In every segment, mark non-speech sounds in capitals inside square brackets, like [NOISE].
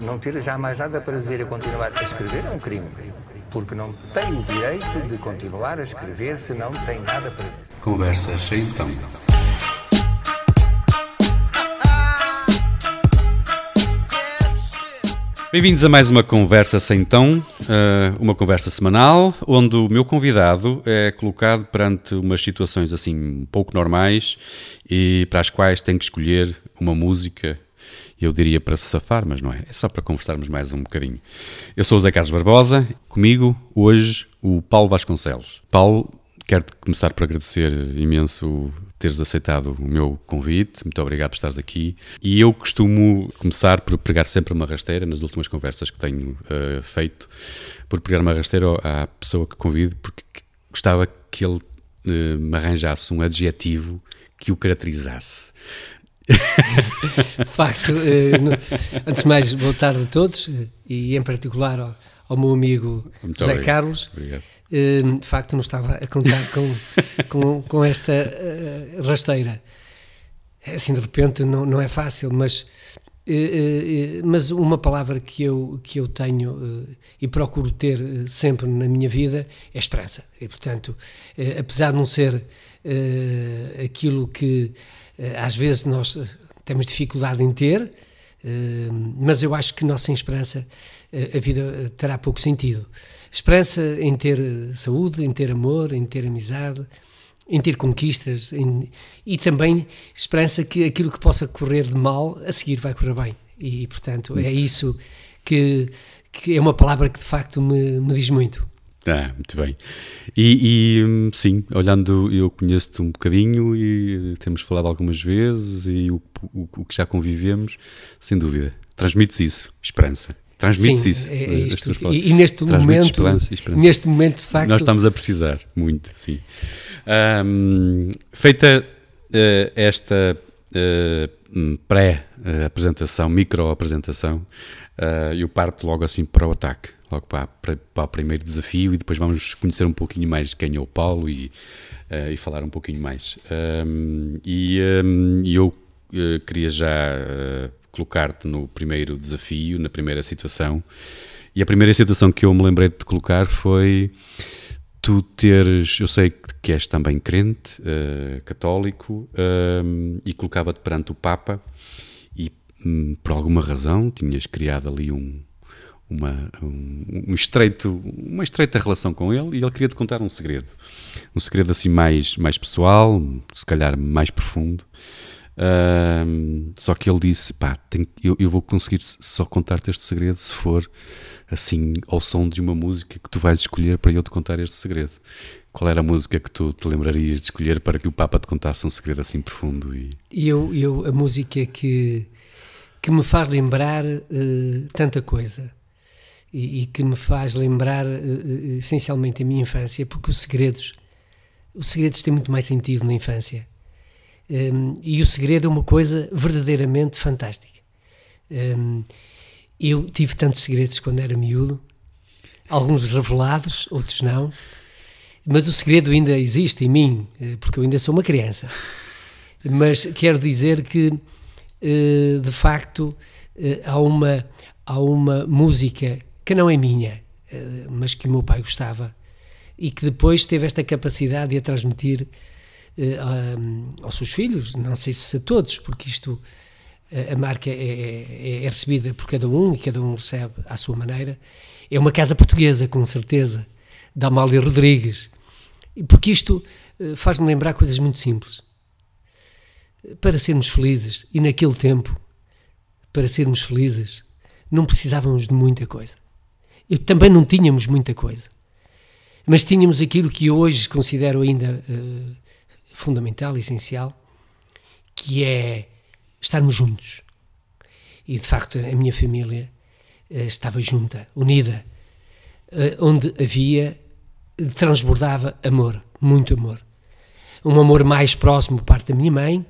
Não ter jamais nada para dizer e continuar a escrever é um crime. Porque não tem o direito de continuar a escrever se não tem nada para dizer. Conversa sem então. Bem-vindos a mais uma conversa sem tom, eh, uma conversa semanal, onde o meu convidado é colocado perante umas situações assim pouco normais e para as quais tem que escolher uma música, eu diria para se safar, mas não é, é só para conversarmos mais um bocadinho. Eu sou o Zé Carlos Barbosa, comigo hoje o Paulo Vasconcelos. Paulo, quero começar por agradecer imenso teres aceitado o meu convite. Muito obrigado por estares aqui. E eu costumo começar por pregar sempre uma rasteira nas últimas conversas que tenho uh, feito, por pregar uma rasteira à pessoa que convido, porque gostava que ele uh, me arranjasse um adjetivo que o caracterizasse. De facto, uh, antes de mais, boa tarde a todos e em particular ao, ao meu amigo Muito José obrigado. Carlos. Obrigado Hum, de facto não estava a contar com, com, com, esta uh, rasteira. Assim, de repente, não, não é fácil, mas, mas uma palavra que eu, que eu tenho e procuro ter sempre na minha vida é esperança. E, portanto, apesar de não ser aquilo que às vezes nós temos dificuldade em ter, mas eu acho que nós sem esperança a vida terá pouco sentido. Esperança em ter saúde, em ter amor, em ter amizade, em ter conquistas em, e também esperança que aquilo que possa correr de mal a seguir vai correr bem. E, portanto, é isso que, que, é uma palavra que de facto me, me diz muito. Ah, muito bem. E, e sim, olhando, eu conheço-te um bocadinho e temos falado algumas vezes e o, o, o que já convivemos, sem dúvida. Transmites isso, esperança. Transmite-se isso. É, é isto. E, e, neste momento, esperança, esperança. neste momento, de facto. Nós estamos a precisar muito, sim. Um, feita uh, esta uh, pré-apresentação, micro-apresentação, uh, eu parto logo assim para o ataque, logo para, para, para, o primeiro desafio e depois vamos conhecer um pouquinho mais quem é o Paulo e, uh, e falar um pouquinho mais. Um, e um, eu queria já colocar-te no primeiro desafio, na primeira situação. E a primeira situação que eu me lembrei de te colocar foi tu teres, eu sei que és também crente, uh, católico, uh, e colocava-te perante o Papa e um, por alguma razão tinhas criado ali um, uma, um, um, estreito, uma estreita relação com ele e ele queria te contar um segredo. Um segredo assim mais, mais pessoal, se calhar mais profundo. Uh, só que ele disse: pá, tenho, eu, eu, vou conseguir só contar-te este segredo se for assim ao som de uma música que tu vais escolher para eu te contar este segredo. Qual era a música que tu te lembrarias de escolher para que o Papa te contasse um segredo assim profundo? E eu, eu a música que, que me faz lembrar uh, tanta coisa e, e, que me faz lembrar uh, essencialmente a minha infância, porque os segredos, os segredos têm muito mais sentido na infância um, e o segredo é uma coisa verdadeiramente fantástica. Um, eu tive tantos segredos quando era miúdo, alguns revelados, outros não, mas o segredo ainda existe em mim, porque eu ainda sou uma criança. Mas quero dizer que, de facto, há uma, há uma música que não é minha, mas que o meu pai gostava e que depois teve esta capacidade de a transmitir uh, aos seus filhos, não sei se a todos, porque isto uh, a marca é, é, é, recebida por cada um e cada um recebe à sua maneira. É uma casa portuguesa, com certeza, da Amália Rodrigues, porque isto faz-me lembrar coisas muito simples. Para sermos felizes, e naquele tempo, para sermos felizes, não precisávamos de muita coisa. Eu também não tínhamos muita coisa. Mas tínhamos aquilo que hoje considero ainda uh, fundamental, essencial, que é estarmos juntos. E de facto a minha família uh, estava junta, unida, uh, onde havia, transbordava amor, muito amor. Um amor mais próximo por parte da minha mãe,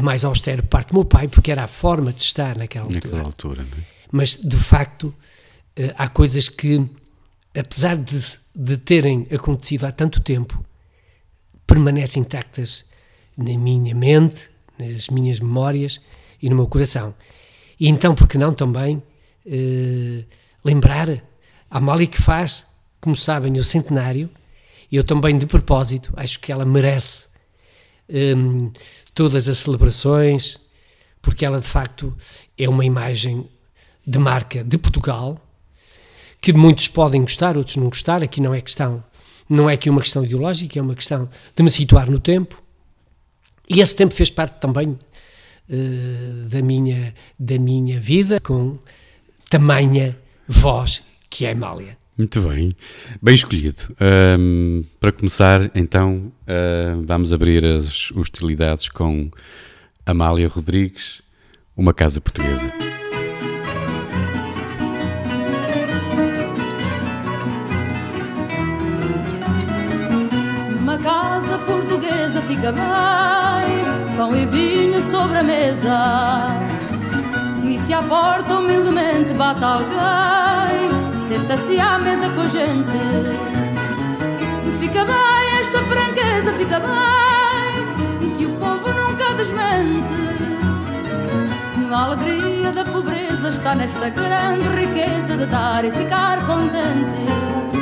mais austero por parte do meu pai, porque era a forma de estar naquela altura. Naquela altura é? Mas de facto há coisas que, apesar de, de terem acontecido há tanto tempo, permanecem intactas na minha mente, nas minhas memórias e no meu coração. E então, por que não também uh, lembrar a Amália que faz, como sabem, o centenário, e eu também de propósito, acho que ela merece um, todas as celebrações, porque ela de facto é uma imagem de marca de Portugal, que muitos podem gostar, outros não gostar, aqui não é questão, não é aqui uma questão ideológica, é uma questão de me situar no tempo, e esse tempo fez parte também uh, da, minha, da minha vida, com tamanha voz que é Amália. Muito bem, bem escolhido. Um, para começar, então, uh, vamos abrir as hostilidades com Amália Rodrigues, Uma Casa Portuguesa. Casa portuguesa fica bem, pão e vinho sobre a mesa. E se a porta humildemente bate alguém Senta-se à mesa com a gente. Fica bem esta franqueza, fica bem Que o povo nunca desmente. A alegria da pobreza está nesta grande riqueza De dar e ficar contente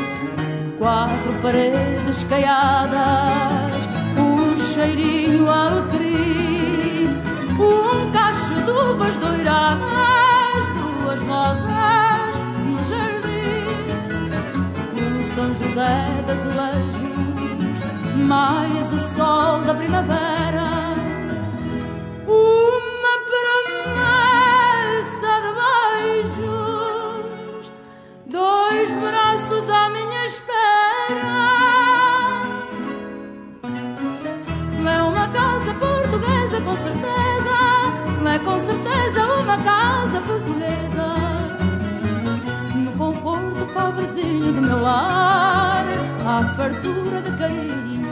Quatro paredes caiadas Um cheirinho alecrim Um cacho de uvas doiradas Duas rosas São José das Azulejos, mais o sol da primavera, com certeza uma casa portuguesa pobrezinho do meu lar, à fartura de carinho.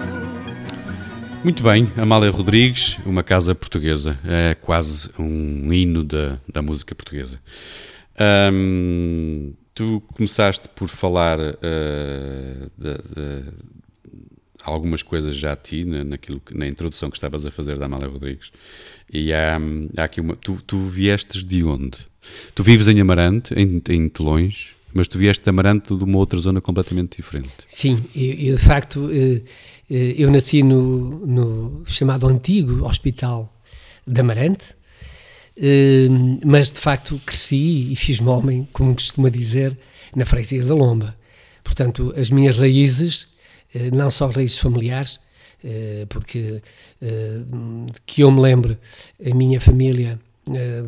Muito bem, Amália Rodrigues, uma casa portuguesa, é quase um hino da, da música portuguesa. Tu começaste por falar uh, de, de, algumas coisas já a ti, na, naquilo na introdução que estavas a fazer da Amália Rodrigues, e há, há aqui uma. Tu, tu viestes de onde? Tu vives em Amarante, em, em Telões? Mas tu vieste de Amarante de uma outra zona completamente diferente. Sim, eu de facto, eh, eh, eu nasci no, no, chamado antigo Hospital de Amarante, eh, mas de facto cresci e fiz-me homem, como costuma dizer, na freguesia da Lomba. Portanto, as minhas raízes, não só raízes familiares, porque que eu me lembro, a minha família,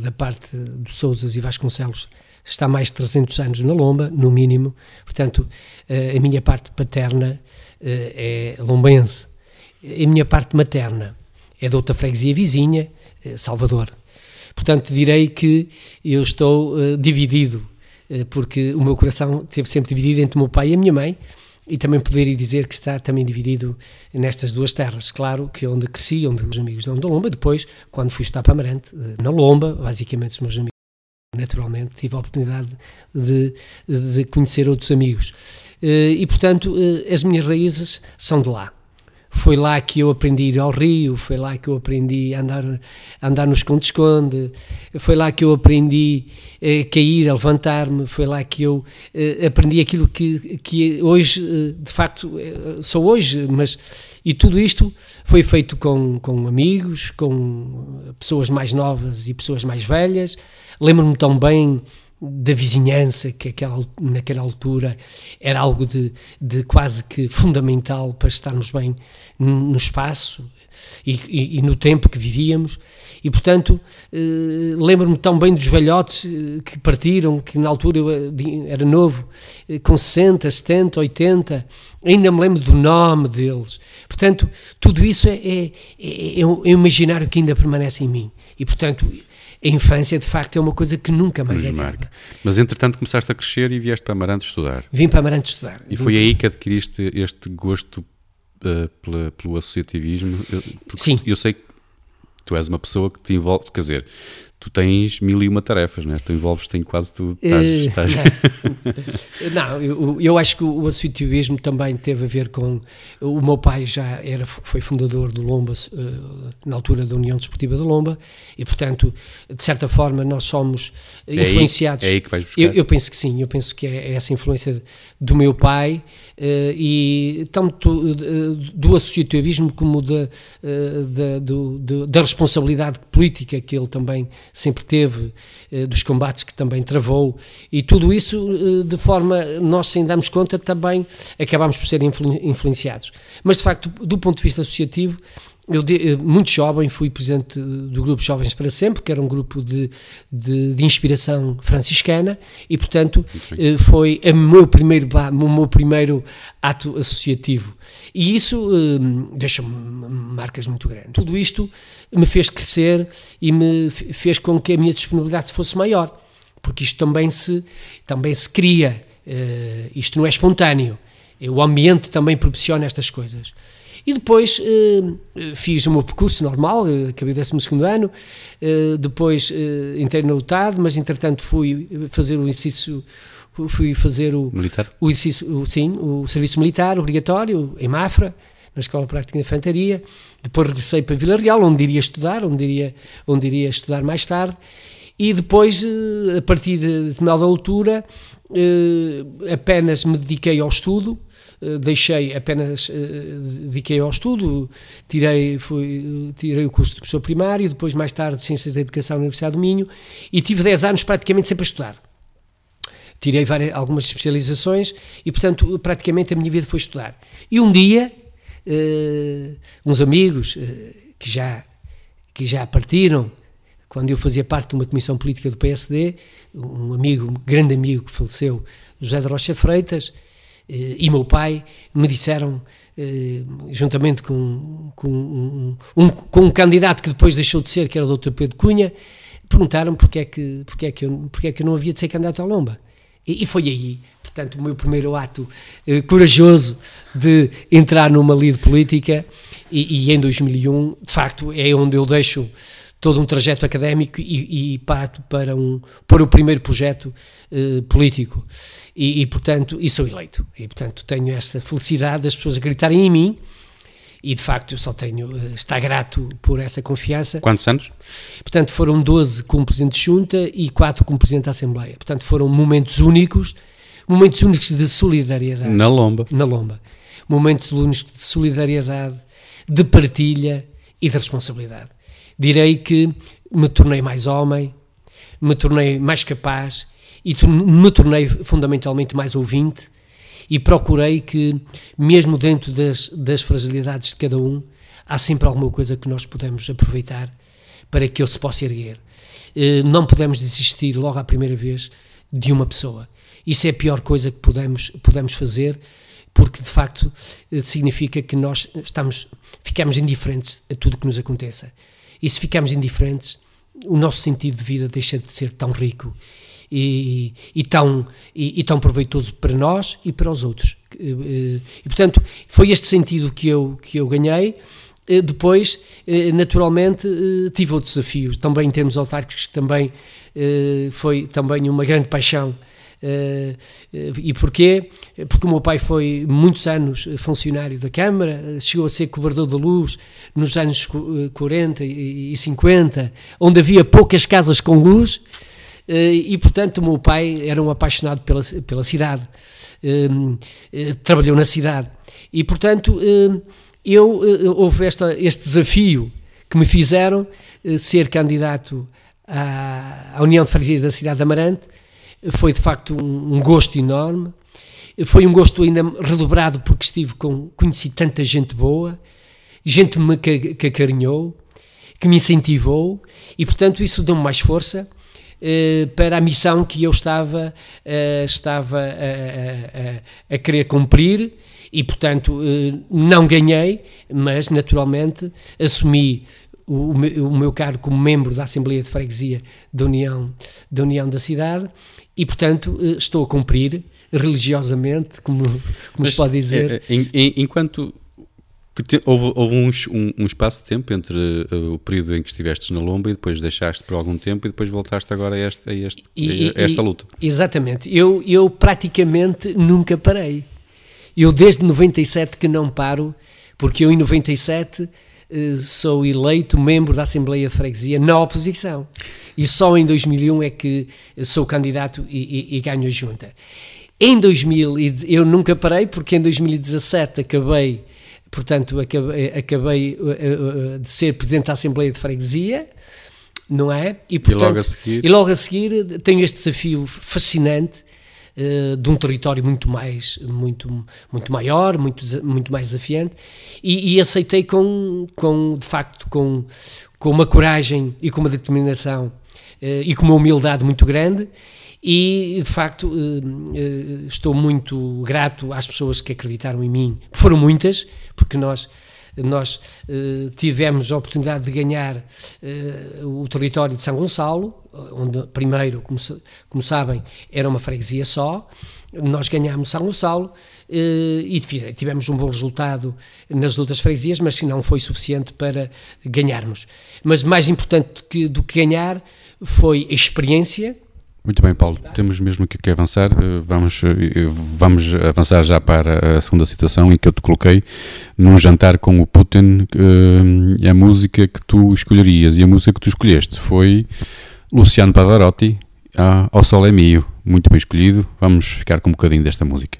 da parte dos Souzas e Vasconcelos, está mais de 300 anos na Lomba, no mínimo. Portanto, eh, a minha parte paterna eh, é lombense. A minha parte materna é de outra freguesia vizinha, eh, Salvador. Portanto, direi que eu estou dividido, porque o meu coração esteve sempre dividido entre o meu pai e a minha mãe, e também poderia dizer que está também dividido nestas duas terras. Claro que onde cresci, onde os amigos dão da Lomba, depois, quando fui estar para Amarante, na Lomba, basicamente os meus amigos naturalmente tive a oportunidade de, de conhecer outros amigos. Eh, e, portanto, eh, as minhas raízes são de lá. Foi lá que eu aprendi a ir ao rio, foi lá que eu aprendi a andar, a andar no esconde-esconde, foi lá que eu aprendi a cair, a levantar-me, foi lá que eu eh, aprendi aquilo que, que hoje, de facto, sou hoje, mas e tudo isto foi feito com, com amigos, com pessoas mais novas e pessoas mais velhas, Lembro-me tão bem da vizinhança, que aquela, naquela altura era algo de, de quase que fundamental para estarmos bem no espaço e, e, e no tempo que vivíamos. E, portanto, eh, lembro-me tão bem dos velhotes eh, que partiram, que na altura eu eh, era novo, eh, com 60, 70, 80, ainda me lembro do nome deles. Portanto, tudo isso é, é, é, é um imaginário que ainda permanece em mim. E, portanto, a infância de facto é uma coisa que nunca mais Nos é marca. Mas entretanto começaste a crescer e vieste para Amarante estudar. Vim para Amarante estudar. E foi aí que adquiriste este gosto uh, pela, pelo associativismo? Sim. Eu sei que tu és uma pessoa que te envolve, quer dizer, tu tens mil e uma tarefas, né? tu envolves-te em quase tudo. Estás, Eh, estás... [LAUGHS] Não, eu, eu acho que o associativismo também teve a ver com. O meu pai já era, foi fundador do Lomba, eh, na altura da União Desportiva da Lomba, e portanto, de certa forma, nós somos É aí- influenciados. é aí que vais buscar. Eu, eu penso que sim, eu penso que é essa influência do meu pai e tanto eh, do associativismo como da, eh, da, do- do- da responsabilidade política que ele também sempre teve, eh, dos combates que também travou e tudo isso eh, de forma, nós sem darmos conta também acabamos por ser influ- influenciados. Mas de facto, do ponto de vista associativo, eu, de- eh, muito jovem, fui presidente do Grupo Jovens para Sempre, que era um grupo de, de, de inspiração franciscana, e, portanto, eh, foi o meu primeiro, o meu primeiro ato associativo. E isso eh, deixa-me marcas muito grandes. Tudo isto me fez crescer e me fez com que a minha disponibilidade fosse maior, porque isto também se, também se cria, eh, isto não é espontâneo. Eh, O ambiente também propiciona estas coisas. E depois eh, fiz o meu percurso normal, eh, acabei o 12 ano, eh, depois eh, entrei na UTAD, mas entretanto fui fazer o exercício, fui fazer o, Militar? o exercício, o- sim, o serviço militar obrigatório em Mafra, na Escola Prática de Infantaria. Depois regressei para Vila Real, onde iria estudar, onde iria, onde iria estudar mais tarde. E depois, eh, a partir de determinada altura, eh, apenas me dediquei ao estudo, deixei apenas, eh, dediquei ao estudo, tirei, fui, tirei o curso de professor primário, depois mais tarde Ciências da Educação na Universidade do Minho, e tive 10 anos praticamente sempre a estudar tirei várias, algumas especializações e, portanto, praticamente a minha vida foi estudar. E um dia, eh, uns amigos eh, que, já, que já partiram, quando eu fazia parte de uma comissão política do PSD, um amigo, um grande amigo que faleceu, José de Rocha Freitas, eh, e meu pai, me disseram, eh, juntamente com, com, um, um- com um candidato que depois deixou de ser, que era o Dr. Pedro Cunha, perguntaram porque é que, porque é que, eu, porque é que eu não havia de ser candidato à Lomba. E, e foi aí, portanto, o meu primeiro ato eh, corajoso de entrar numa lide política e, e em 2001, de facto, é onde eu deixo todo um trajeto académico e, e parto para, um, para o primeiro projeto eh, político. E, e, portanto, e sou eleito. E, portanto, tenho essa felicidade das pessoas acreditarem em mim e, de facto, eu só tenho, eh, estar grato por essa confiança. Quantos anos? Portanto, foram 12 como Presidente de Junta e 4 como Presidente da Assembleia. Portanto, foram momentos únicos, momentos únicos de solidariedade Na Lomba. na Lomba. Momentos únicos de solidariedade, de partilha e de responsabilidade. Direi que me tornei mais homem, me tornei mais capaz e me tornei fundamentalmente mais ouvinte e procurei que, mesmo dentro das, das fragilidades de cada um, há sempre alguma coisa que nós podemos aproveitar para que ele se possa erguer. Eh, Não podemos desistir logo à primeira vez de uma pessoa. Isso é a pior coisa que podemos, podemos fazer, porque de facto eh, significa que nós estamos, ficamos indiferentes a tudo que nos aconteça. E se ficamos indiferentes, o nosso sentido de vida deixa de ser tão rico e, e tão, e, e tão proveitoso para nós e para os outros. Eh, eh, E, portanto, foi este sentido que eu, que eu ganhei. Eh, Depois, naturalmente, tive outros desafios, também em termos autárquicos, que também foi também uma grande paixão. Eh, eh, E porquê? Porque o meu pai foi muitos anos eh, funcionário da Câmara, chegou a ser cobrador da luz nos anos co- eh, 40 e e 50, onde havia poucas casas com luz, e portanto o meu pai era um apaixonado pela, pela cidade, Eh, eh, trabalhou na cidade, e portanto eu, houve esta, este desafio que me fizeram ser candidato à, à União de Freguesias da cidade de Amarante, foi de facto um, um gosto enorme, foi um gosto ainda redobrado porque estive com, conheci tanta gente boa, gente que me ca- que acarinhou, que me incentivou e portanto isso deu-me mais força eh, para a missão que eu estava, eh, estava a, a- a- a querer cumprir e portanto eh, não ganhei, mas naturalmente assumi o, o meu cargo como membro da Assembleia de Freguesia da União da, União da Cidade e portanto eh, estou a cumprir religiosamente, como, como se pode dizer. em- em- enquanto Te, houve, houve um, um, um, espaço de tempo entre uh, o período em que estiveste na Lomba e depois deixaste por algum tempo e depois voltaste agora a, este, a, este, e, a esta e, luta. Exatamente. Eu, eu praticamente nunca parei. Eu desde 97 que não paro, porque eu em 97 uh, sou eleito membro da Assembleia de Freguesia na oposição. E só em 2001 é que sou candidato e, e, e ganho a junta. Em 2000, eu nunca parei, porque em 2017 acabei portanto, acabei, acabei uh, uh, de ser Presidente da Assembleia de Freguesia, não é? E, portanto, e, logo, a seguir... e logo a seguir tenho este desafio fascinante uh, de um território muito mais, muito, muito maior, muito, muito mais desafiante, e, e, aceitei com, com, de facto, com, com uma coragem e com uma determinação e com uma humildade muito grande, e de facto eh, eh, estou muito grato às pessoas que acreditaram em mim. Foram muitas, porque nós nós uh, tivemos a oportunidade de ganhar uh, o território de São Gonçalo, onde primeiro, como, como, sabem, era uma freguesia só. Nós ganhámos São Gonçalo uh, e tivemos um bom resultado nas outras freguesias, mas não foi suficiente para ganharmos. Mas mais importante que, do que ganhar foi a experiência muito bem, Paulo. Temos mesmo que, que avançar. Eh, vamos, eh, vamos avançar já para a segunda situação em que eu te coloquei num jantar com o Putin. Eh, a música que tu escolherias e a música que tu escolheste foi Luciano Pavarotti, Ao Sol é Mio. Muito bem escolhido. Vamos ficar com um bocadinho desta música.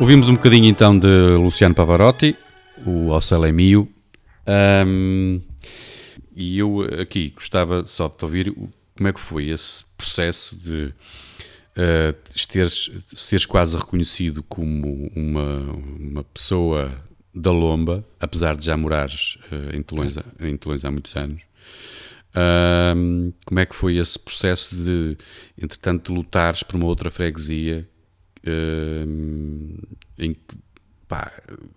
Ouvimos um bocadinho então de Luciano Pavarotti, o Ocel é Mio. Um, e eu aqui gostava só de te ouvir como é que foi esse processo de uh, teres, seres quase reconhecido como uma, uma pessoa da Lomba, apesar de já morares uh, em, Telões, em há muitos anos. Como é que foi esse processo de, entretanto, lutares por uma outra freguesia em que, pá,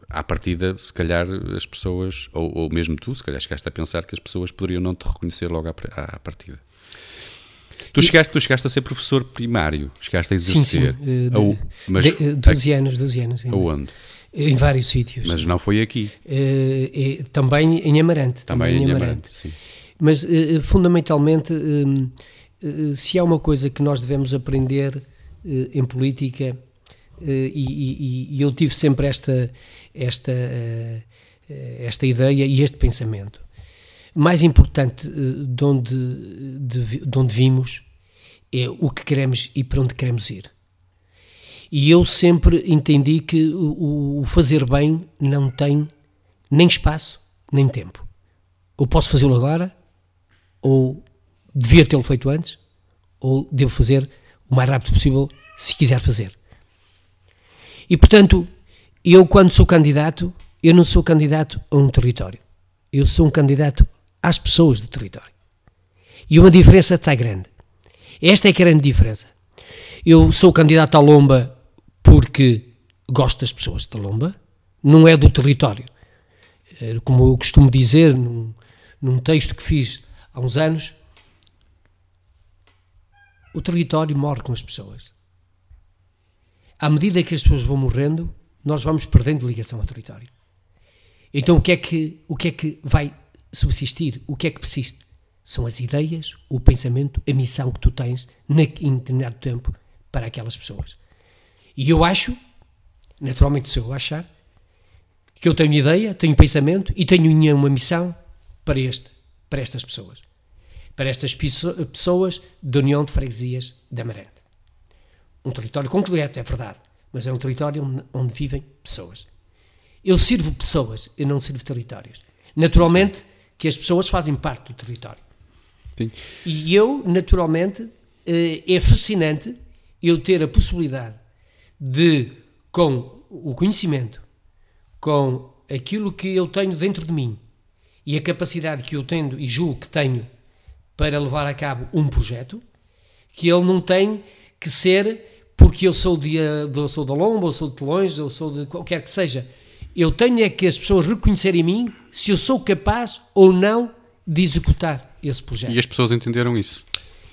à partida, se calhar as pessoas, ou, ou, mesmo tu, se calhar chegaste a pensar que as pessoas poderiam não te reconhecer logo à, à partida. Tu chegaste, tu chegaste a ser professor primário, chegaste a exercer. Sim, sim. Uh, Ao, mas, de, 12 anos, 12 anos. Ainda. Aonde? Em vários sítios. Mas não foi aqui. Uh, também em Amarante. Também, também em Amarante. Amarante mas uh, fundamentalmente, se há uma coisa que nós devemos aprender em política eh, e, e, e, eu tive sempre esta, esta, eh, esta ideia e este pensamento. Mais importante eh, de onde, de, de onde vimos é o que queremos e para onde queremos ir. E eu sempre entendi que o, o fazer bem não tem nem espaço, nem tempo. Ou posso fazê-lo agora, ou devia tê-lo feito antes, ou devo fazer o mais rápido possível se quiser fazer. E, portanto, eu, quando sou candidato, eu não sou candidato a um território. Eu sou um candidato às pessoas do território. E uma diferença está grande. Esta é é a grande diferença. Eu sou candidato à Lomba porque gosto das pessoas da Lomba, não é do território. Eh, como eu costumo dizer num, num texto que fiz há uns anos, o território morre com as pessoas. À medida que as pessoas vão morrendo, nós vamos perdendo ligação ao território. Então o que é que, o que, é que vai subsistir? O que é que persiste? São as ideias, o pensamento, a missão que tu tens em determinado tempo para aquelas pessoas. E eu acho, naturalmente se eu achar, que eu tenho ideia, tenho pensamento e tenho uma missão para, este, para estas pessoas. Para estas pessoas da União de Freguesias da Amarante. Um território concreto, é verdade, mas é um território onde, vivem pessoas. Eu sirvo pessoas, eu não sirvo territórios. Naturalmente que as pessoas fazem parte do território. Sim. E eu, naturalmente, eh, é fascinante eu ter a possibilidade de, com o conhecimento, com aquilo que eu tenho dentro de mim e a capacidade que eu tenho e julgo que tenho para levar a cabo um projeto, que ele não tem que ser porque eu sou de, eu sou da Lomba, ou sou de Telões, ou sou de qualquer que seja. Eu tenho é que as pessoas reconhecerem em mim se eu sou capaz ou não de executar esse projeto. E as pessoas entenderam isso?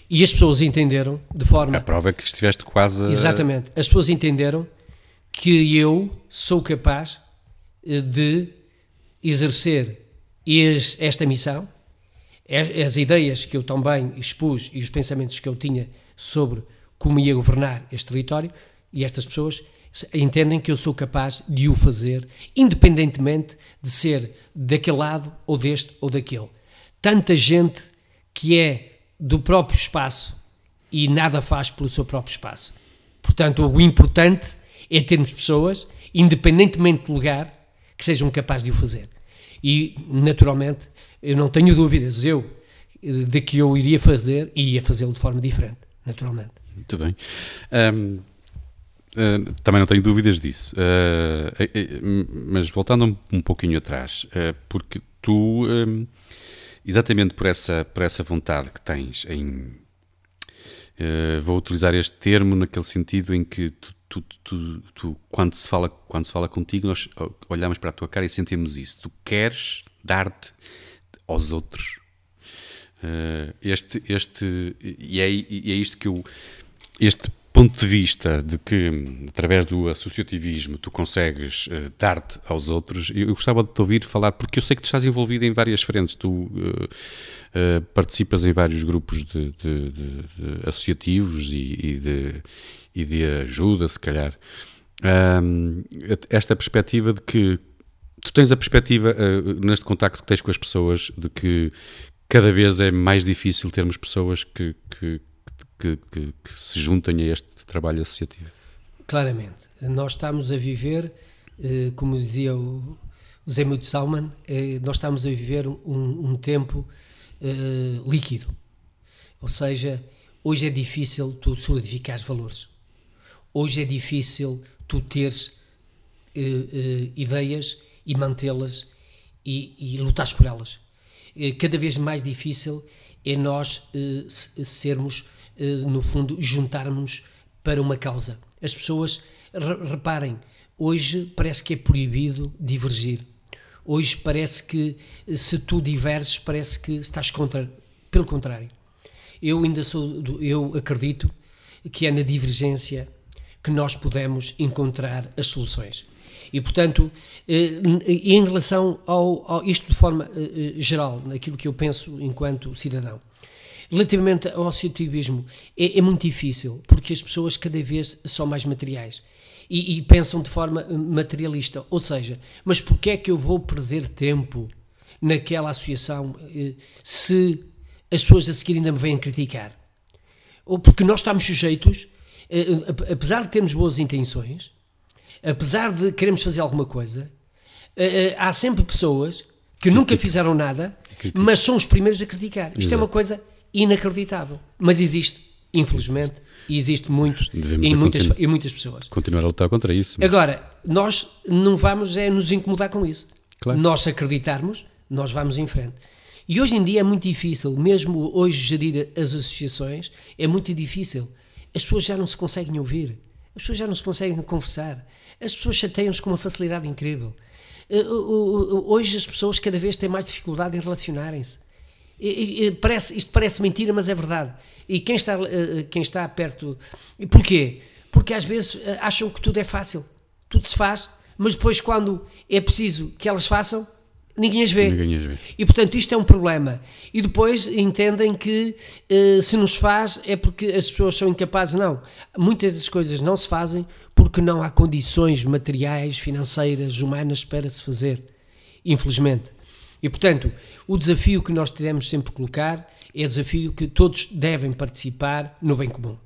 E as pessoas entenderam de forma. A prova é que estiveste quase. Exatamente. As pessoas entenderam que eu sou capaz eh, de exercer esta missão, as ideias que eu também expus e os pensamentos que eu tinha sobre como ia governar este território, e estas pessoas entendem que eu sou capaz de o fazer, independentemente de ser daquele lado ou deste ou daquele. Tanta gente que é do próprio espaço e nada faz pelo seu próprio espaço. Portanto, o importante é termos pessoas, independentemente do lugar, que sejam capazes de o fazer. E, naturalmente, eu não tenho dúvidas, eu, de que eu iria fazer e ia fazê-lo de forma diferente, naturalmente. Muito bem. Um, uh, também não tenho dúvidas disso. Uh, uh, mas voltando um, um pouquinho atrás, porque tu, um, exatamente por essa, por essa vontade que tens em. vou utilizar este termo naquele sentido em que tu, tu, tu, tu, quando, se fala, quando se fala contigo, nós olhamos para a tua cara e sentimos isso. Tu queres dar-te aos outros. este, este, e, é, e é isto que eu este ponto de vista de que, através do associativismo, tu consegues uh, dar-te aos outros, eu, eu, gostava de te ouvir falar, porque eu sei que tu estás envolvido em várias frentes, tu uh, uh, participas em vários grupos de, de, de, de associativos e, e, de, e de ajuda, se calhar. Um, esta perspectiva de que tu tens a perspectiva, neste contacto que tens com as pessoas, de que cada vez é mais difícil termos pessoas que, que que, que, que se juntem a este trabalho associativo? Claramente. Nós estamos a viver, eh, como dizia o, o Zé Salman, eh, nós estamos a viver um, um tempo líquido. Ou seja, hoje é difícil tu solidificar valores. Hoje é difícil tu teres ideias e mantê-las e, e lutares por elas. cada vez mais difícil é nós sermos eh, no fundo, juntarmos para uma causa. As pessoas, reparem, hoje parece que é proibido divergir. Hoje parece que eh, se tu diverges, parece que estás contra. Pelo contrário. Eu ainda sou, eu acredito que é na divergência que nós podemos encontrar as soluções. E, portanto, eh, em relação ao, ao isto de forma geral, naquilo que eu penso enquanto cidadão, Relativamente ao associativismo, é, é, muito difícil, porque as pessoas cada vez são mais materiais e, e, pensam de forma eh, materialista. Ou seja, mas porquê é que eu vou perder tempo naquela associação eh, se as pessoas a seguir ainda me vêm criticar? Ou porque nós estamos sujeitos, eh, apesar de termos boas intenções, apesar de queremos fazer alguma coisa, há sempre pessoas que nunca fizeram nada, mas são os primeiros a criticar. Isto Exato. é uma coisa inacreditável, mas existe. infelizmente, e existe muito Devemos em muitas, em muitas pessoas. Continuar a lutar contra isso. Agora, nós não vamos é nos incomodar com isso. Claro. Nós acreditarmos, nós vamos em frente. E hoje em dia é muito difícil, mesmo hoje gerir as associações, é muito difícil. As pessoas já não se conseguem ouvir, as pessoas já não se conseguem conversar, as pessoas chateiam-se com uma facilidade incrível. Eh, Hoje as pessoas cada vez têm mais dificuldade em relacionarem-se. Parece, isto parece mentira, mas é verdade. E quem está, eh, eh, quem está perto. Porquê? Porque às vezes acham que tudo é fácil, tudo se faz, mas depois, quando é preciso que elas façam, ninguém as vê. Ninguém as vê. E portanto, isto é um problema. E depois entendem que eh, se nos faz é porque as pessoas são incapazes. Não. Muitas das coisas não se fazem porque não há condições materiais, financeiras, humanas para se fazer. Infelizmente. E portanto, o desafio que nós devemos sempre colocar é o desafio que todos devem participar no bem comum.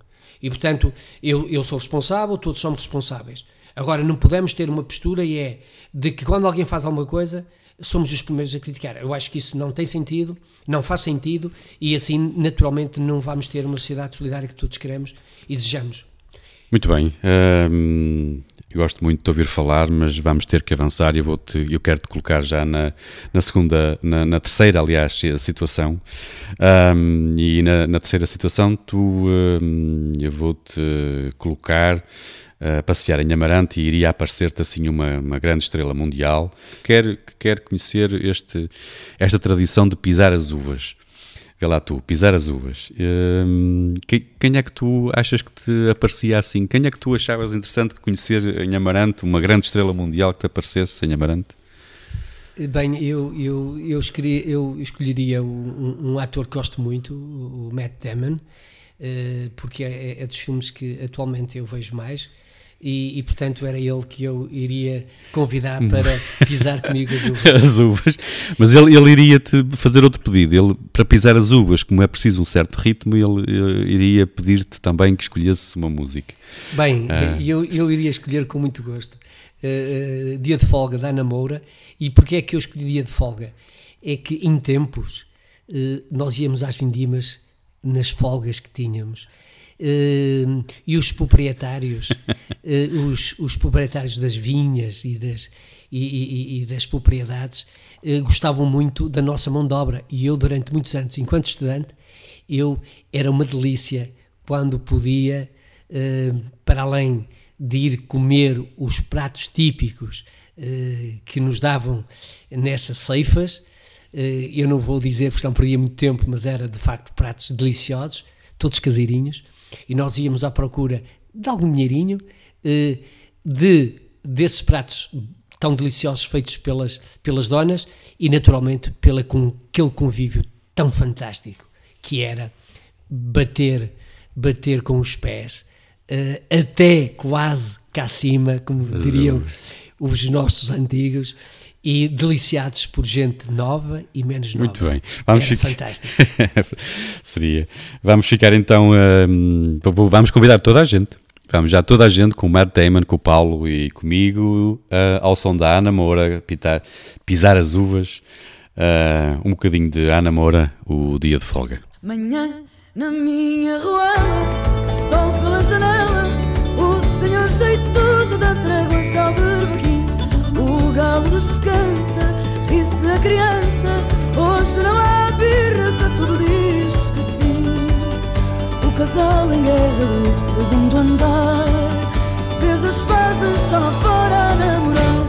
E portanto, eu, eu sou responsável, todos somos responsáveis. Agora, não podemos ter uma postura e é de que quando alguém faz alguma coisa, somos os primeiros a criticar. Eu acho que isso não tem sentido, não faz sentido e assim, naturalmente, não vamos ter uma sociedade solidária que todos queremos e desejamos. Muito bem. eu gosto muito de ouvir falar, mas vamos ter que avançar eu, vou -te, eu quero te colocar já na, na segunda, na, na terceira, aliás, situação. E na, na, terceira situação, tu, hum, eu vou-te colocar a passear em Amarante e iria aparecer-te assim uma, uma grande estrela mundial quer, que quer conhecer este, esta tradição de pisar as uvas. Vê lá tu, pisar as uvas. Hum, quem, é que tu achas que te aparecia assim? Quem é que tu achavas interessante conhecer em Amarante, uma grande estrela mundial que te aparecesse em Amarante? Bem, eu, eu, eu, escolhi, eu escolheria um, um, ator que gosto muito, o Matt Damon, uh, porque é, é, dos filmes que atualmente eu vejo mais. E, e, portanto era ele que eu iria convidar para pisar comigo as uvas. [LAUGHS] as uvas. Mas ele, ele iria te fazer outro pedido. Ele, para pisar as uvas, como é preciso um certo ritmo, ele, ele iria pedir-te também que escolhesse uma música. Bem, ah. eu, eu iria escolher com muito gosto. Uh, dia de folga da Ana Moura. E porquê é que eu escolhi dia de folga? É que em tempos uh, nós íamos às vindimas nas folgas que tínhamos. Uh, e os proprietários, uh, [LAUGHS] os, os, proprietários das vinhas e das, e, e, e das propriedades uh, gostavam muito da nossa mão de obra. E eu, durante muitos anos, enquanto estudante, eu era uma delícia quando podia, para além de ir comer os pratos típicos que nos davam nessas ceifas, eu não vou dizer porque não perdia muito tempo, mas era de facto pratos deliciosos, todos caseirinhos e nós íamos à procura de algum dinheirinho de desses pratos tão deliciosos feitos pelas, pelas donas e naturalmente pela com aquele convívio tão fantástico que era bater bater com os pés uh, até quase cá acima como diriam os nossos antigos e deliciados por gente nova e menos nova. Muito bem. Vamos Era ficar... fantástico. [LAUGHS] Seria. Vamos ficar então. Um, vamos convidar toda a gente. Vamos já toda a gente com o Matt Damon, com o Paulo e comigo uh, ao som da Ana Moura, pitar, pisar as uvas. Uh, um bocadinho de Ana Moura, o dia de folga. Manhã na minha rua, Casal em guerra do segundo andar fez as pazes, está lá fora a namorar.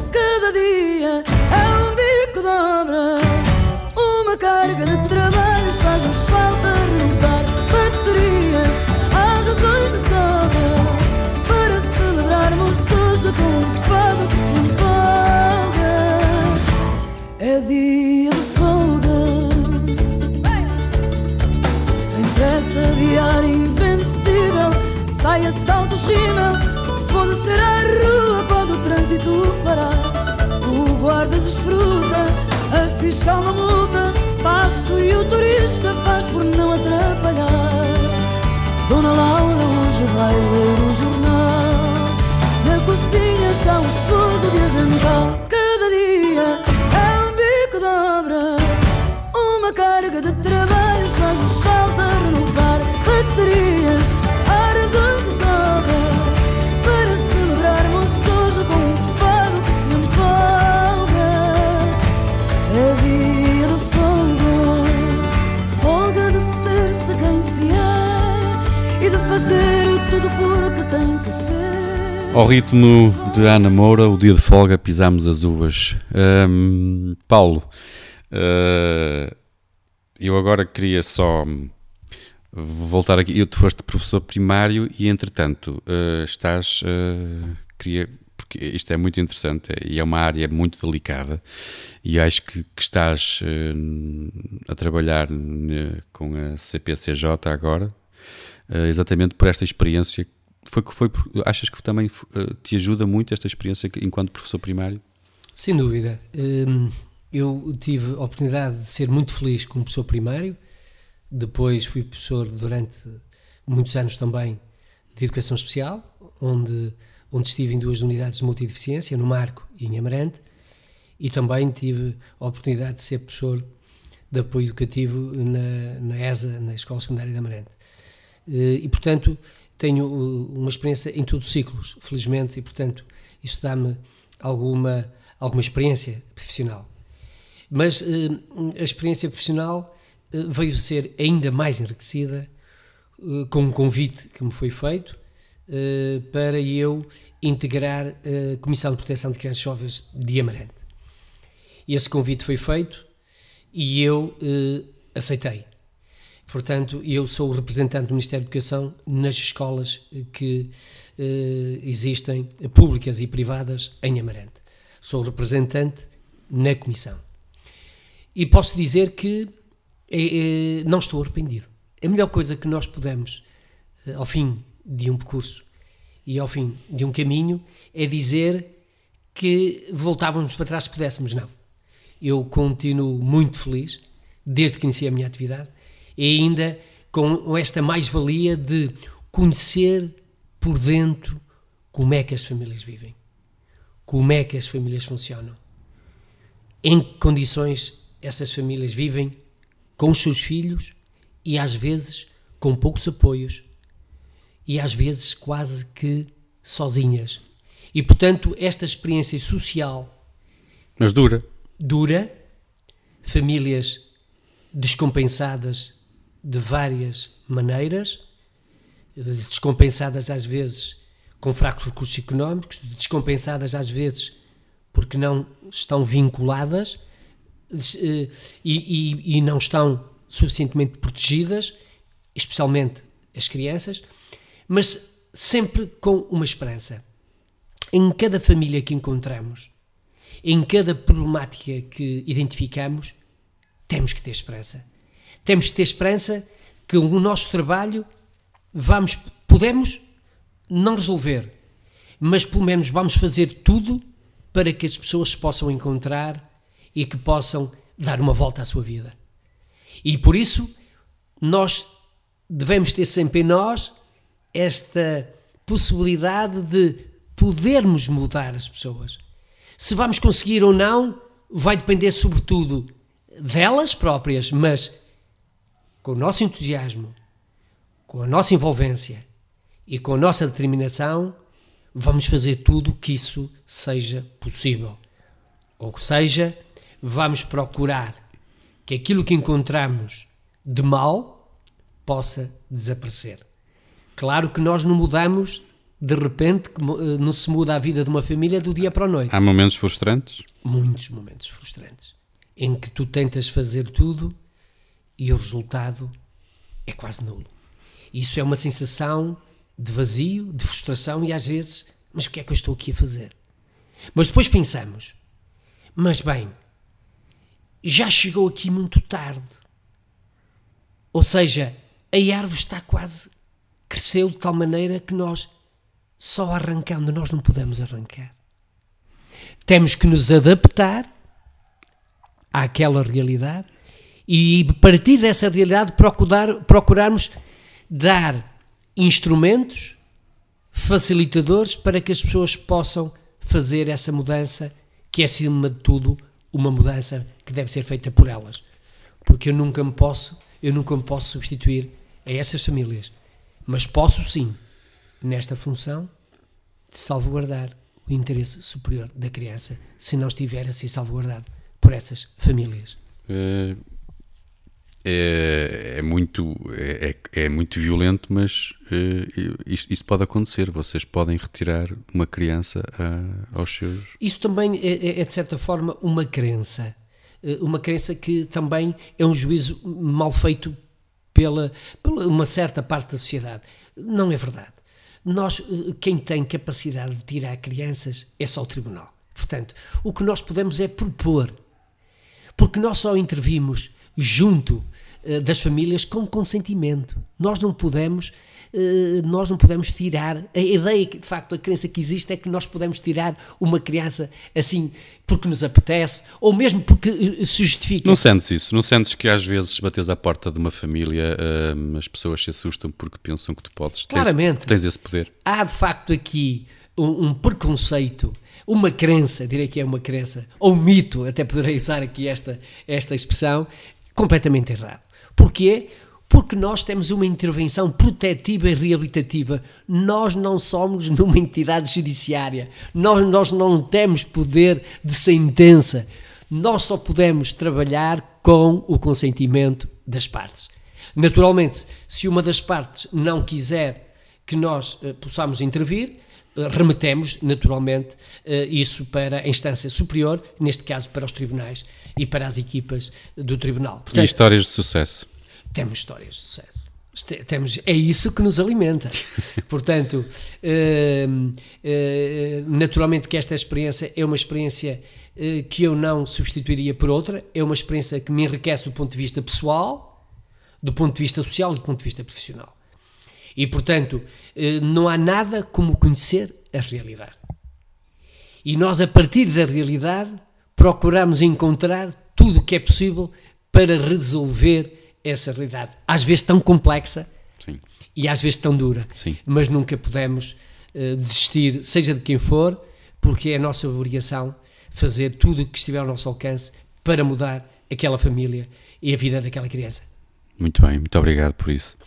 Saltos, rima Vou descer à rua, pode o trânsito parar? O guarda desfruta, a fiscal uma multa Passo e o turista faz por não atrapalhar. Dona Laura hoje vai ler o jornal. Na cozinha está o esposo de avental Cada dia Ao ritmo de Ana Moura, o dia de folga, pisamos as uvas. Hum, Paulo, uh, eu agora queria só voltar aqui. Eu, tu foste professor primário e, entretanto, uh, estás. Uh, queria, porque isto é muito interessante e é uma área muito delicada, e acho que, que estás a trabalhar com a CPCJ agora, exatamente por esta experiência foi foi achas que também uh, te ajuda muito esta experiência enquanto professor primário? Sem dúvida. Um, eu tive a oportunidade de ser muito feliz como professor primário. Depois fui professor durante muitos anos também de educação especial onde onde estive em duas unidades de multideficiência no Marco e em Amarante. E também tive a oportunidade de ser professor de apoio educativo na, na ESA, na Escola Secundária de Amarante. Eh, e, portanto, tenho uh, uma experiência em todos os ciclos, felizmente, e portanto isto dá-me alguma, alguma experiência profissional. Mas uh, a experiência profissional uh, veio ser ainda mais enriquecida com um convite que me foi feito para eu integrar a Comissão de Proteção de Crianças Jovens de Amarante. Esse convite foi feito e eu aceitei. Portanto, eu sou o representante do Ministério da Educação nas escolas que eh, existem, públicas e privadas, em Amarante. Sou o representante na Comissão. E posso dizer que eh, não estou arrependido. A melhor coisa que nós podemos, eh, ao fim de um percurso e ao fim de um caminho, é dizer que voltávamos para trás se pudéssemos. Não. Eu continuo muito feliz, desde que iniciei a minha atividade, e ainda com esta mais-valia de conhecer por dentro como é que as famílias vivem, como é que as famílias funcionam, em que condições essas famílias vivem com os seus filhos e às vezes com poucos apoios e às vezes quase que sozinhas. E portanto, esta experiência social. Mas dura. Dura, famílias descompensadas de várias maneiras, descompensadas às vezes com fracos recursos económicos, descompensadas às vezes porque não estão vinculadas eh, e, e, e não estão suficientemente protegidas, especialmente as crianças, mas sempre com uma esperança. Em cada família que encontramos, em cada problemática que identificamos, temos que ter esperança. Temos que ter esperança que o nosso trabalho vamos, podemos não resolver, mas pelo menos vamos fazer tudo para que as pessoas se possam encontrar e que possam dar uma volta à sua vida. E por isso nós devemos ter sempre em nós esta possibilidade de podermos mudar as pessoas. Se vamos conseguir ou não, vai depender sobretudo delas próprias, mas com o nosso entusiasmo, com a nossa envolvência e com a nossa determinação, vamos fazer tudo que isso seja possível. Ou seja, vamos procurar que aquilo que encontramos de mal possa desaparecer. Claro que nós não mudamos de repente, eh, não se muda a vida de uma família do dia para a noite. Há momentos frustrantes? Muitos momentos frustrantes. Em que tu tentas fazer tudo e o resultado é quase nulo. Isso é uma sensação de vazio, de frustração e às vezes, mas o que é que eu estou aqui a fazer? Mas depois pensamos, mas bem, já chegou aqui muito tarde. Ou seja, a árvore está quase cresceu de tal maneira que nós só arrancando nós não podemos arrancar. Temos que nos adaptar àquela realidade e partir dessa realidade procurar, procurarmos dar instrumentos facilitadores para que as pessoas possam fazer essa mudança que é acima de tudo uma mudança que deve ser feita por elas. Porque eu nunca me posso eu nunca me posso substituir a essas famílias. Mas posso sim nesta função de salvaguardar o interesse superior da criança se não estiver a ser salvaguardado por essas famílias. Uh é, é muito, é, é, é muito violento, mas uh, isso, isso, pode acontecer. Vocês podem retirar uma criança uh, aos seus. Isso também é, é, de certa forma, uma crença. Uh, uma crença que também é um juízo mal feito pela, pela uma certa parte da sociedade. Não é verdade. Nós, quem tem capacidade de tirar crianças é só o tribunal. Portanto, o que nós podemos é propor, porque nós só intervimos junto uh, das famílias com consentimento. Nós não podemos Uh, nós não podemos tirar a ideia que de facto a crença que existe é que nós podemos tirar uma criança assim porque nos apetece ou mesmo porque uh, se justifica. Não sentes isso? Não sentes que às vezes bates à porta de uma família uh, as pessoas se assustam porque pensam que tu podes? Claramente. Tens, tens esse poder? Há de facto aqui um, um preconceito uma crença, direi que é uma crença, ou um mito, até poderei usar aqui esta, esta expressão, completamente errado. Porquê? Porque nós temos uma intervenção protetiva e reabilitativa. Nós não somos [LAUGHS] numa entidade judiciária. Nós, nós não temos poder de sentença. Nós só podemos trabalhar com o consentimento das partes. Naturalmente, se uma das partes não quiser que nós uh, possamos intervir, remetemos naturalmente uh, isso para a instância superior, neste caso para os tribunais e para as equipas do tribunal. Portanto, e histórias de sucesso? temos histórias de sucesso. Temos, é isso que nos alimenta. [LAUGHS] Portanto, uh, uh, naturalmente que esta experiência é uma experiência uh, que eu não substituiria por outra, é uma experiência que me enriquece do ponto de vista pessoal, do ponto de vista social e do ponto de vista profissional. E, portanto, eh, não há nada como conhecer a realidade. E nós, a partir da realidade, procuramos encontrar tudo o que é possível para resolver essa realidade, às vezes tão complexa Sim. e às vezes tão dura, Sim. mas nunca podemos uh, desistir, seja de quem for, porque é a nossa obrigação fazer tudo o que estiver ao nosso alcance para mudar aquela família e a vida daquela criança. Muito bem, muito obrigado por isso.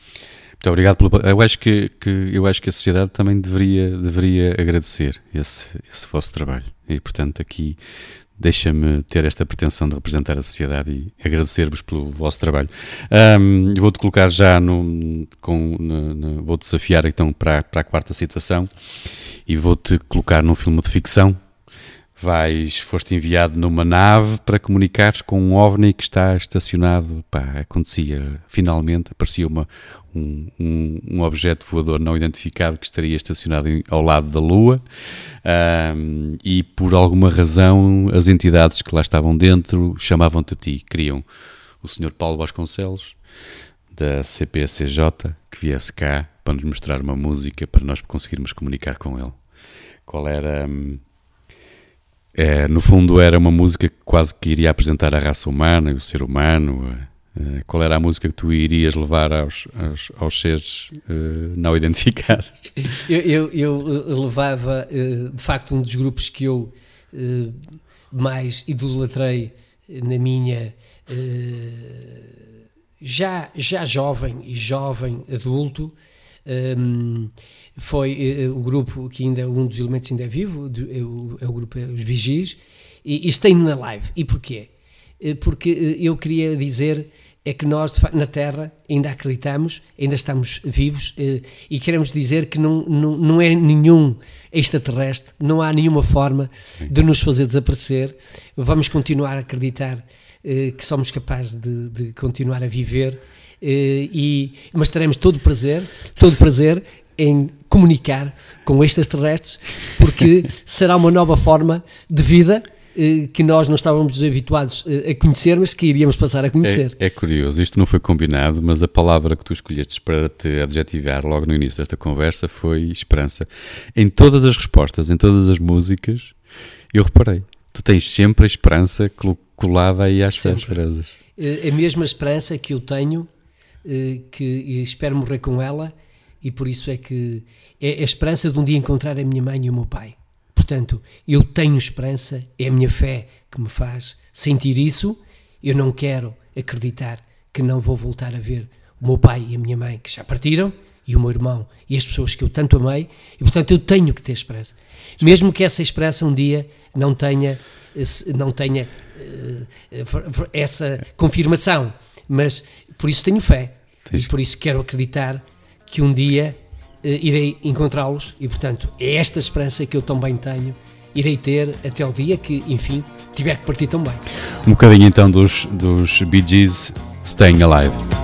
Muito obrigado pelo. Eu acho que, que, eu acho que a sociedade também deveria, deveria agradecer esse, esse vosso trabalho. E, portanto, aqui deixa-me ter esta pretensão de representar a sociedade e agradecer-vos pelo vosso trabalho. Um, Vou-te colocar já no, com, no, no, vou-te desafiar então para, para a quarta situação e vou-te colocar num filme de ficção. Vais, foste enviado numa nave para comunicares com um OVNI que está estacionado. Pá, acontecia, finalmente, aparecia uma, um, um, um, objeto voador não identificado que estaria estacionado ao lado da Lua um, e por alguma razão as entidades que lá estavam dentro chamavam-te a ti, queriam o Sr. Paulo Vasconcelos da CPCJ que viesse cá para nos mostrar uma música para nós conseguirmos comunicar com ele. Qual era... É, no fundo era uma música que quase que iria apresentar a raça humana e o ser humano, Uh, qual era a música que tu irias levar aos, aos, aos seres uh, não identificados? Eu, eu, eu levava, uh, de facto, um dos grupos que eu mais idolatrei na minha já, já jovem e jovem adulto. Um, foi o grupo que ainda um dos elementos ainda é vivo, é o, é o grupo é Os Vigis, e, e tem na live. E porquê? Porque eu queria dizer é que nós, na Terra, ainda acreditamos, ainda estamos vivos eh, e queremos dizer que não, não, não é nenhum extraterrestre, não há nenhuma forma de nos fazer desaparecer. Vamos continuar a acreditar eh, que somos capazes de, de continuar a viver, eh, e, mas teremos todo o prazer, todo o prazer em comunicar com extraterrestres, porque [LAUGHS] será uma nova forma de vida eh, que nós não estávamos habituados eh, a conhecer, mas que iríamos passar a conhecer. É, é, curioso, isto não foi combinado, mas a palavra que tu escolheste para te adjetivar logo no início desta conversa foi esperança. Em todas as respostas, em todas as músicas, eu reparei, tu tens sempre a esperança colada aí às fresas. Eh, a mesma esperança que eu tenho, que espero morrer com ela, e por isso é que é a esperança de um dia encontrar a minha mãe e o meu pai. Portanto, eu tenho esperança, é a minha fé que me faz sentir isso. Eu não quero acreditar que não vou voltar a ver o meu pai e a minha mãe que já partiram e o meu irmão e as pessoas que eu tanto amei e portanto eu tenho que ter esperança mesmo que essa esperança um dia não tenha não tenha uh, essa confirmação Mas por isso tenho fé. E por isso quero acreditar que um dia eh, irei encontrá-los. E portanto, é esta esperança que eu também tenho. Irei ter até o dia que, enfim, tiver que partir também. Um bocadinho então dos, dos Bee Gees Staying Alive.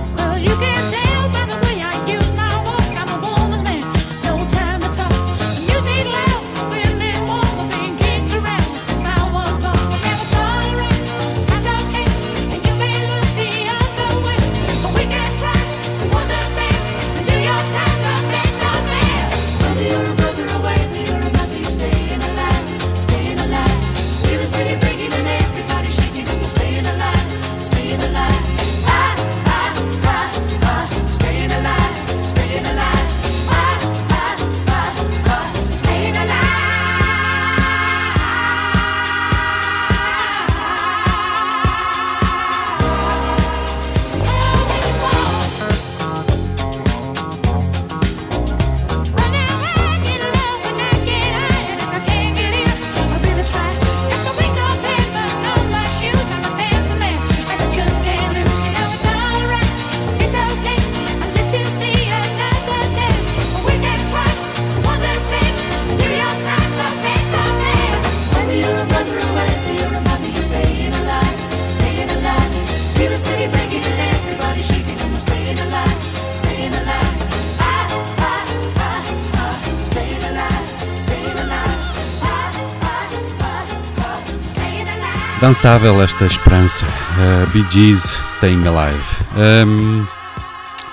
Alive. Dançável esta esperança. Uh, Bee Gees Staying Alive. Um,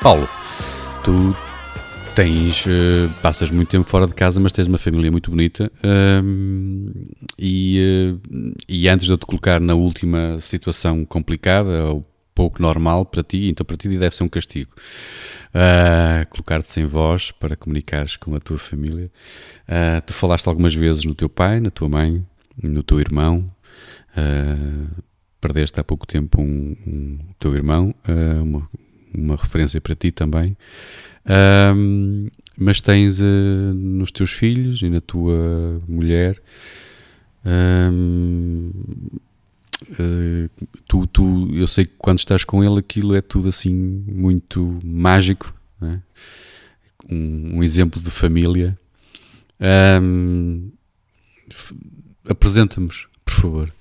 Paulo, tu tens, uh, passas muito tempo fora de casa, mas tens uma família muito bonita. um, e, uh, e antes de eu te colocar na última situação complicada, ou pouco normal para ti, então para ti deve ser um castigo. Uh, Colocar-te sem voz para comunicares com a tua família. Uh, tu falaste algumas vezes no teu pai, na tua mãe, no teu irmão. Uh, perdeste há pouco tempo um, um teu irmão, uh, uma, uma referência para ti também. Um, mas tens uh, nos teus filhos e na tua mulher. uh, tu, tu, eu sei que quando estás com ele aquilo é tudo assim muito mágico, é? um, um exemplo de família. Um, Apresenta-nos, por favor.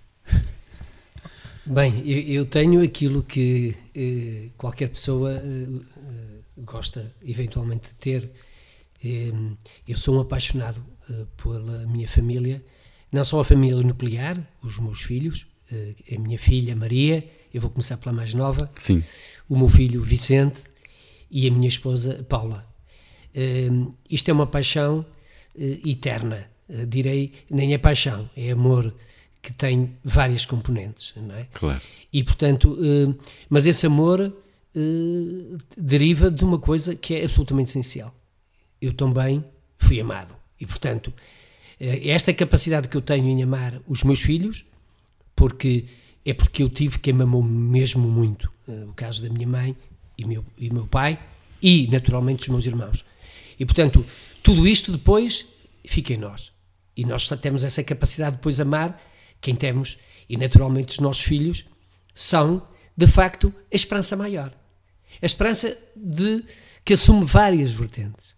Bem, eu, eu tenho aquilo que eh, qualquer pessoa eh, eh, gosta eventualmente de ter. Eh, eu sou um apaixonado eh, pela minha família, não só a família nuclear, os meus filhos, eh, a minha filha Maria, eu vou começar pela mais nova, Sim, o meu filho Vicente e a minha esposa Paula. Eh, isto é uma paixão eterna, direi, nem é paixão, é amor que tem várias componentes, não é? claro. E portanto, eh, mas esse amor eh, deriva de uma coisa que é absolutamente essencial. Eu também fui amado. E portanto, eh, esta capacidade que eu tenho em amar os meus filhos, porque é porque eu tive quem me amou mesmo muito. O caso da minha mãe e meu, e meu pai, e naturalmente os meus irmãos. E portanto, tudo isto depois fica em nós. E nós temos essa capacidade de depois amar quem temos, e naturalmente os nossos filhos são, de facto, a esperança maior. A esperança de que assume várias vertentes.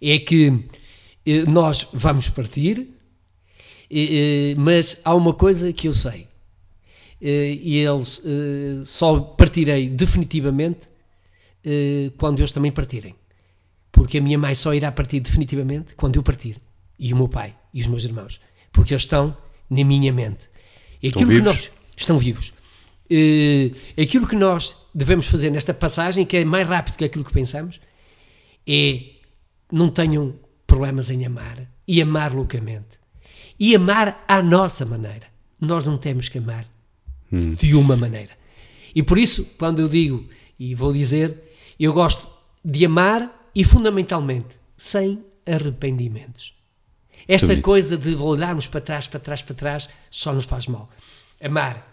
É que eh, nós vamos partir, eh, mas há uma coisa que eu sei. Eh, e eles eh, só partirei definitivamente eh, quando eles também partirem. Porque a minha mãe só irá partir definitivamente quando eu partir. E o meu pai e os meus irmãos. Porque eles estão na minha mente. E Estão aquilo que vivos? nós estão vivos. Eh, aquilo que nós devemos fazer nesta passagem, que é mais rápido que aquilo que pensamos, é não tenham problemas em amar e amar loucamente. E amar à nossa maneira. Nós não temos que amar de uma maneira. E por isso, quando eu digo, e vou dizer, eu gosto de amar e fundamentalmente sem arrependimentos. Esta coisa de olharmos para trás, para trás, para trás, só nos faz mal. Amar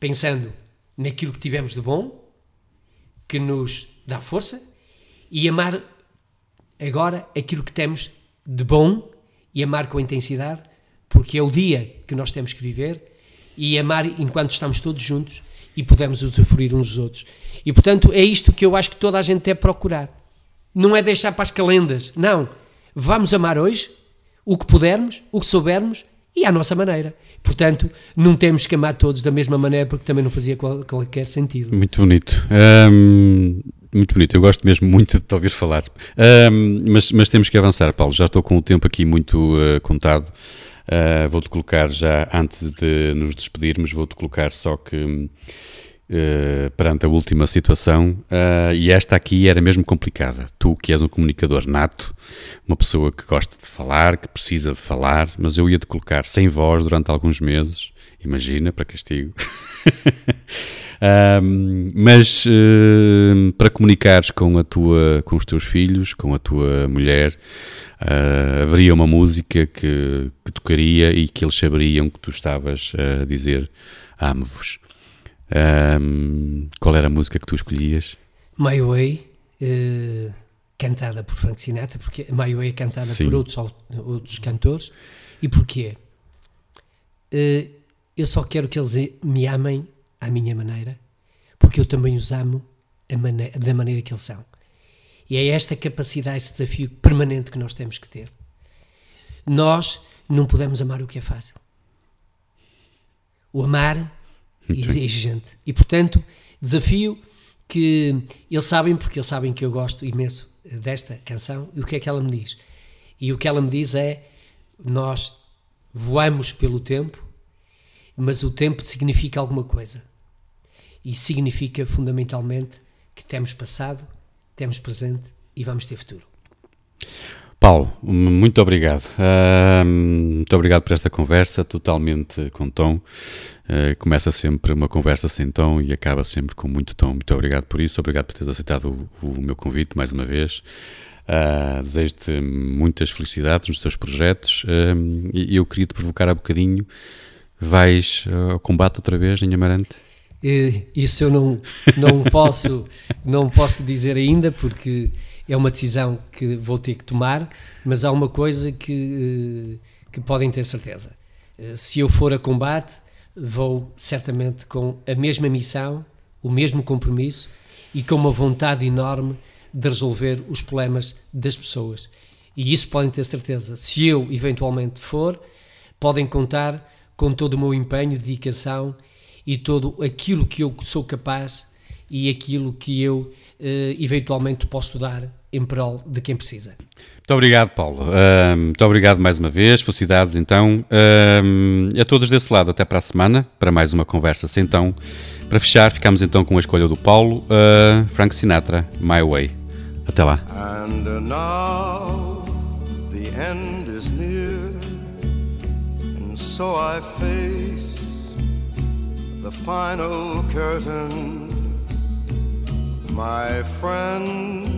pensando naquilo que tivemos de bom, que nos dá força, e amar agora aquilo que temos de bom e amar com intensidade, porque é o dia que nós temos que viver e amar enquanto estamos todos juntos e pudemos usufruir uns dos outros. E portanto é isto que eu acho que toda a gente deve procurar. Não é deixar para as calendas, não. Vamos amar hoje o que pudermos, o que soubermos e à nossa maneira. Portanto, não temos que amar todos da mesma maneira porque também não fazia qual- qualquer sentido. Muito bonito. Muito bonito. Eu gosto mesmo muito de te ouvir falar. Mas, mas temos que avançar, Paulo. Já estou com o tempo aqui muito ah, contado. Ah, vou-te colocar já, antes de nos despedirmos, vou-te colocar só que eh, perante a última situação, ah, e esta aqui era mesmo complicada. Tu, que és um comunicador nato, uma pessoa que gosta de falar, que precisa de falar, mas eu ia-te colocar sem voz durante alguns meses, imagina, para castigo. [LAUGHS] Ahm, mas eh, para comunicares com, a tua, com os teus filhos, com a tua mulher, ah, haveria uma música que, que tocaria e que eles saberiam que tu estavas a dizer amo-vos. Ahm, qual era a música que tu escolhias? My Way, eh, cantada por Frank Sinatra, porque My Way é cantada Sim. por outros, outros cantores. E porquê? Eh, eu só quero que eles me amem à minha maneira, porque eu também os amo mane- da maneira que eles são. E é esta capacidade, esse desafio permanente que nós temos que ter. Nós não podemos amar o que é fácil. O amar exige gente. E, portanto, desafio que eles sabem, porque eles sabem que eu gosto imenso eh, desta canção, e o que é que ela me diz? E o que ela me diz é: nós voamos pelo tempo, mas o tempo significa alguma coisa. E significa fundamentalmente que temos passado, temos presente e vamos ter futuro. Paulo, muito obrigado. Ahm, muito obrigado por esta conversa, totalmente com tom. Eh, começa sempre uma conversa sem tom e acaba sempre com muito tom. Muito obrigado por isso, obrigado por teres aceitado o, o meu convite mais uma vez. Ah, Desejo-te muitas felicidades nos teus projetos e eu queria te provocar há bocadinho. Vais ah, ao combate outra vez em Amarante? Eh, Isso eu não, não, posso, não posso dizer ainda, porque é uma decisão que vou ter que tomar, mas há uma coisa que, eh, que podem ter certeza. Eh, Se eu for a combate, vou certamente com a mesma missão, o mesmo compromisso e com uma vontade enorme de resolver os problemas das pessoas. E isso podem ter certeza. Se eu eventualmente for, podem contar com todo o meu empenho, dedicação e todo aquilo que eu sou capaz e aquilo que eu eh, eventualmente posso dar em prol de quem precisa. Muito obrigado, Paulo. Ahm, muito obrigado mais uma vez. Felicidades, então. Ahm, a todos desse lado, até para a semana, para mais uma conversa sem então. Para fechar, ficamos então com a escolha do Paulo, ah, Frank Sinatra, My Way. Até lá. And now the end is near, and so I face the final curtain. My friend,